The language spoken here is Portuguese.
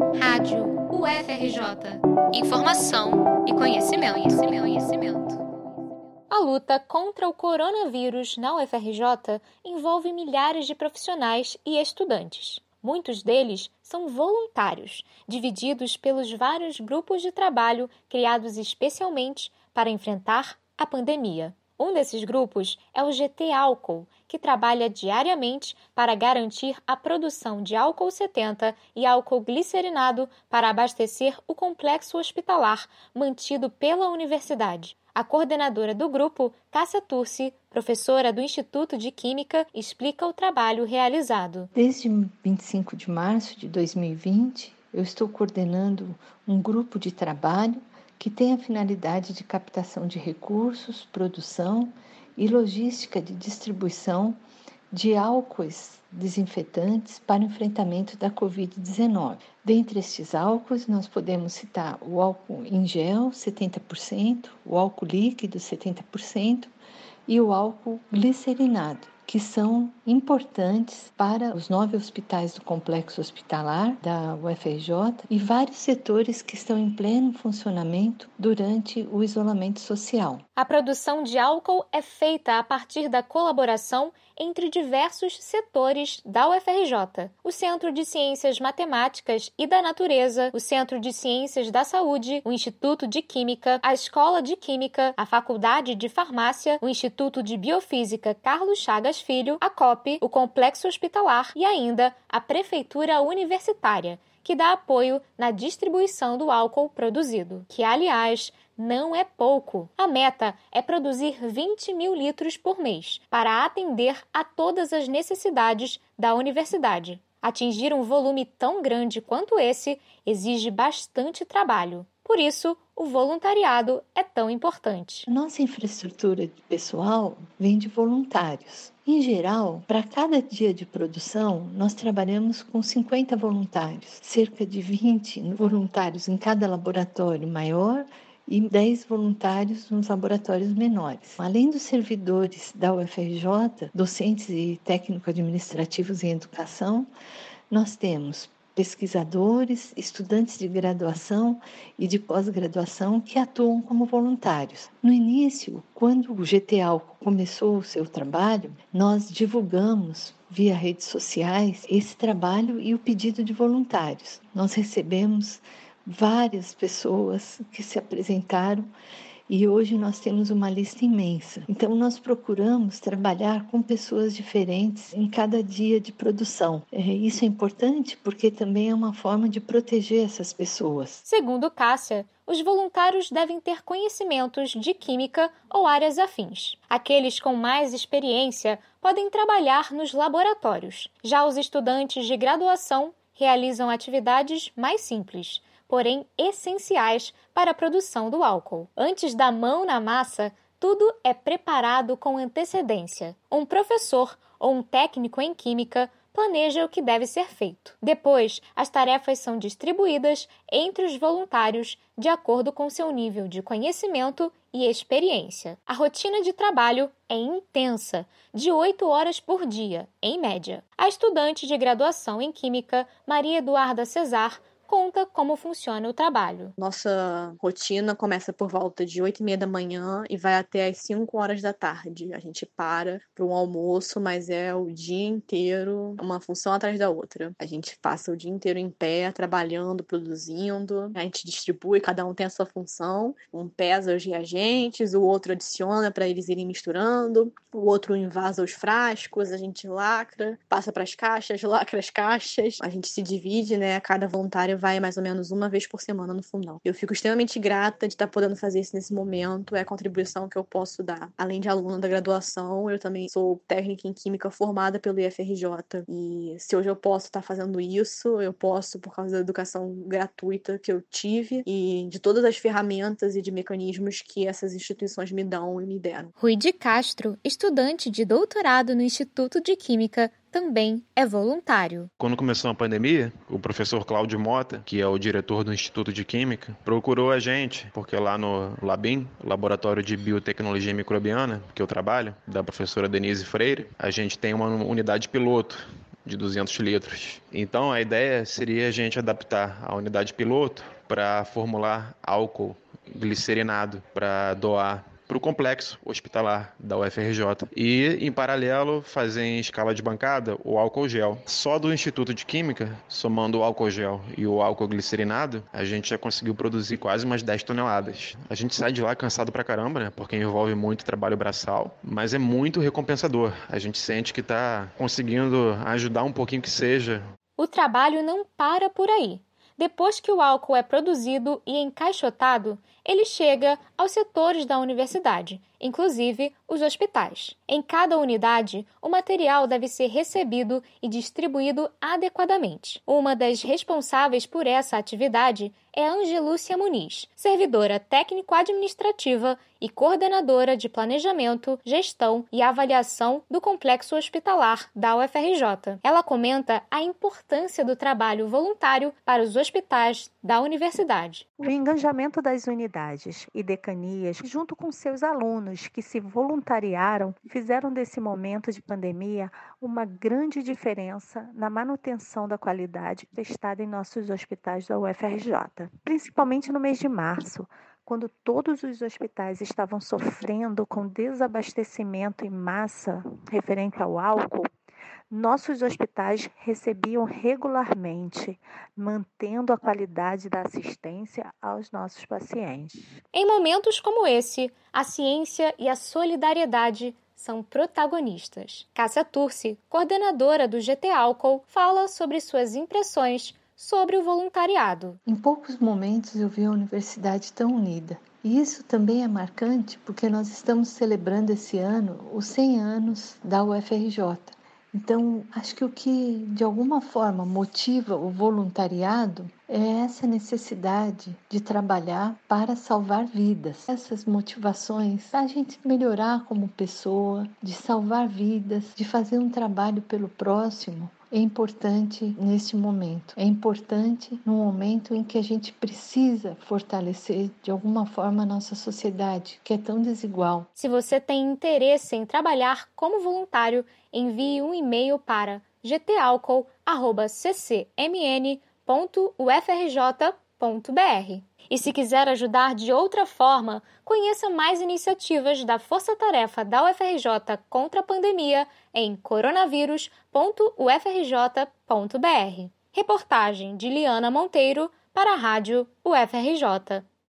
Rádio UFRJ. Informação e conhecimento, conhecimento, conhecimento. A luta contra o coronavírus na UFRJ envolve milhares de profissionais e estudantes. Muitos deles são voluntários, divididos pelos vários grupos de trabalho criados especialmente para enfrentar a pandemia. Um desses grupos é o GT Álcool, que trabalha diariamente para garantir a produção de álcool 70 e álcool glicerinado para abastecer o complexo hospitalar mantido pela universidade. A coordenadora do grupo, Cássia Turci, professora do Instituto de Química, explica o trabalho realizado. Desde 25 de março de 2020, eu estou coordenando um grupo de trabalho que tem a finalidade de captação de recursos, produção e logística de distribuição de álcoois desinfetantes para enfrentamento da Covid-19. Dentre estes álcoois, nós podemos citar o álcool em gel, 70%, o álcool líquido, 70%, e o álcool glicerinado, que são importantes para os nove hospitais do complexo hospitalar da UFRJ e vários setores que estão em pleno funcionamento durante o isolamento social. A produção de álcool é feita a partir da colaboração entre diversos setores da UFRJ: o Centro de Ciências Matemáticas e da Natureza, o Centro de Ciências da Saúde, o Instituto de Química, a Escola de Química, a Faculdade de Farmácia, o Instituto de Biofísica Carlos Chagas Filho, a COP, o Complexo Hospitalar e ainda a Prefeitura Universitária, que dá apoio na distribuição do álcool produzido, que, aliás, não é pouco. A meta é produzir 20 mil litros por mês para atender a todas as necessidades da universidade. Atingir um volume tão grande quanto esse exige bastante trabalho. Por isso, o voluntariado é tão importante. Nossa infraestrutura pessoal vem de voluntários. Em geral, para cada dia de produção, nós trabalhamos com 50 voluntários, cerca de 20 voluntários em cada laboratório maior e 10 voluntários nos laboratórios menores. Além dos servidores da UFRJ, docentes e técnico-administrativos em educação, nós temos pesquisadores, estudantes de graduação e de pós-graduação que atuam como voluntários. No início, quando o GTA começou o seu trabalho, nós divulgamos via redes sociais esse trabalho e o pedido de voluntários. Nós recebemos várias pessoas que se apresentaram e hoje nós temos uma lista imensa. Então, nós procuramos trabalhar com pessoas diferentes em cada dia de produção. É, isso é importante porque também é uma forma de proteger essas pessoas. Segundo Cássia, os voluntários devem ter conhecimentos de química ou áreas afins. Aqueles com mais experiência podem trabalhar nos laboratórios. Já os estudantes de graduação realizam atividades mais simples porém essenciais para a produção do álcool. Antes da mão na massa, tudo é preparado com antecedência. Um professor ou um técnico em química planeja o que deve ser feito. Depois, as tarefas são distribuídas entre os voluntários de acordo com seu nível de conhecimento e experiência. A rotina de trabalho é intensa, de 8 horas por dia, em média. A estudante de graduação em Química, Maria Eduarda Cesar, conta como funciona o trabalho. Nossa rotina começa por volta de 8 e meia da manhã e vai até as 5 horas da tarde. A gente para para um almoço, mas é o dia inteiro, uma função atrás da outra. A gente passa o dia inteiro em pé, trabalhando, produzindo. A gente distribui, cada um tem a sua função. Um pesa os reagentes, o outro adiciona para eles irem misturando, o outro invasa os frascos, a gente lacra, passa para as caixas, lacra as caixas. A gente se divide, né? Cada voluntário vai mais ou menos uma vez por semana no fundão. Eu fico extremamente grata de estar podendo fazer isso nesse momento, é a contribuição que eu posso dar. Além de aluna da graduação, eu também sou técnica em química formada pelo IFRJ. E se hoje eu posso estar fazendo isso, eu posso por causa da educação gratuita que eu tive e de todas as ferramentas e de mecanismos que essas instituições me dão e me deram. Rui de Castro, estudante de doutorado no Instituto de Química também é voluntário. Quando começou a pandemia, o professor Cláudio Mota, que é o diretor do Instituto de Química, procurou a gente, porque lá no Labim, Laboratório de Biotecnologia Microbiana, que eu trabalho, da professora Denise Freire, a gente tem uma unidade piloto de 200 litros. Então a ideia seria a gente adaptar a unidade piloto para formular álcool glicerinado para doar para o complexo hospitalar da UFRJ. E, em paralelo, fazer em escala de bancada o álcool gel. Só do Instituto de Química, somando o álcool gel e o álcool glicerinado, a gente já conseguiu produzir quase umas 10 toneladas. A gente sai de lá cansado pra caramba, né? Porque envolve muito trabalho braçal, mas é muito recompensador. A gente sente que está conseguindo ajudar um pouquinho que seja. O trabalho não para por aí. Depois que o álcool é produzido e encaixotado, ele chega aos setores da universidade, inclusive os hospitais. Em cada unidade, o material deve ser recebido e distribuído adequadamente. Uma das responsáveis por essa atividade é Angelúcia Muniz, servidora técnico-administrativa e coordenadora de planejamento, gestão e avaliação do complexo hospitalar da UFRJ. Ela comenta a importância do trabalho voluntário para os hospitais da universidade. O engajamento das unidades e decanias, junto com seus alunos que se voluntariaram, fizeram desse momento de pandemia uma grande diferença na manutenção da qualidade prestada em nossos hospitais da UFRJ, principalmente no mês de março, quando todos os hospitais estavam sofrendo com desabastecimento em massa referente ao álcool. Nossos hospitais recebiam regularmente, mantendo a qualidade da assistência aos nossos pacientes. Em momentos como esse, a ciência e a solidariedade são protagonistas. Cássia Turci, coordenadora do GT Álcool, fala sobre suas impressões sobre o voluntariado. Em poucos momentos eu vi a universidade tão unida. E isso também é marcante porque nós estamos celebrando esse ano os 100 anos da UFRJ. Então, acho que o que de alguma forma motiva o voluntariado é essa necessidade de trabalhar para salvar vidas. Essas motivações, a gente melhorar como pessoa, de salvar vidas, de fazer um trabalho pelo próximo, é importante neste momento. É importante no momento em que a gente precisa fortalecer de alguma forma a nossa sociedade, que é tão desigual. Se você tem interesse em trabalhar como voluntário, envie um e-mail para gtalcool@ccmn.ufrj.br. E se quiser ajudar de outra forma, conheça mais iniciativas da Força Tarefa da UFRJ contra a pandemia em coronavírus.ufrj.br. Reportagem de Liana Monteiro para a Rádio UFRJ.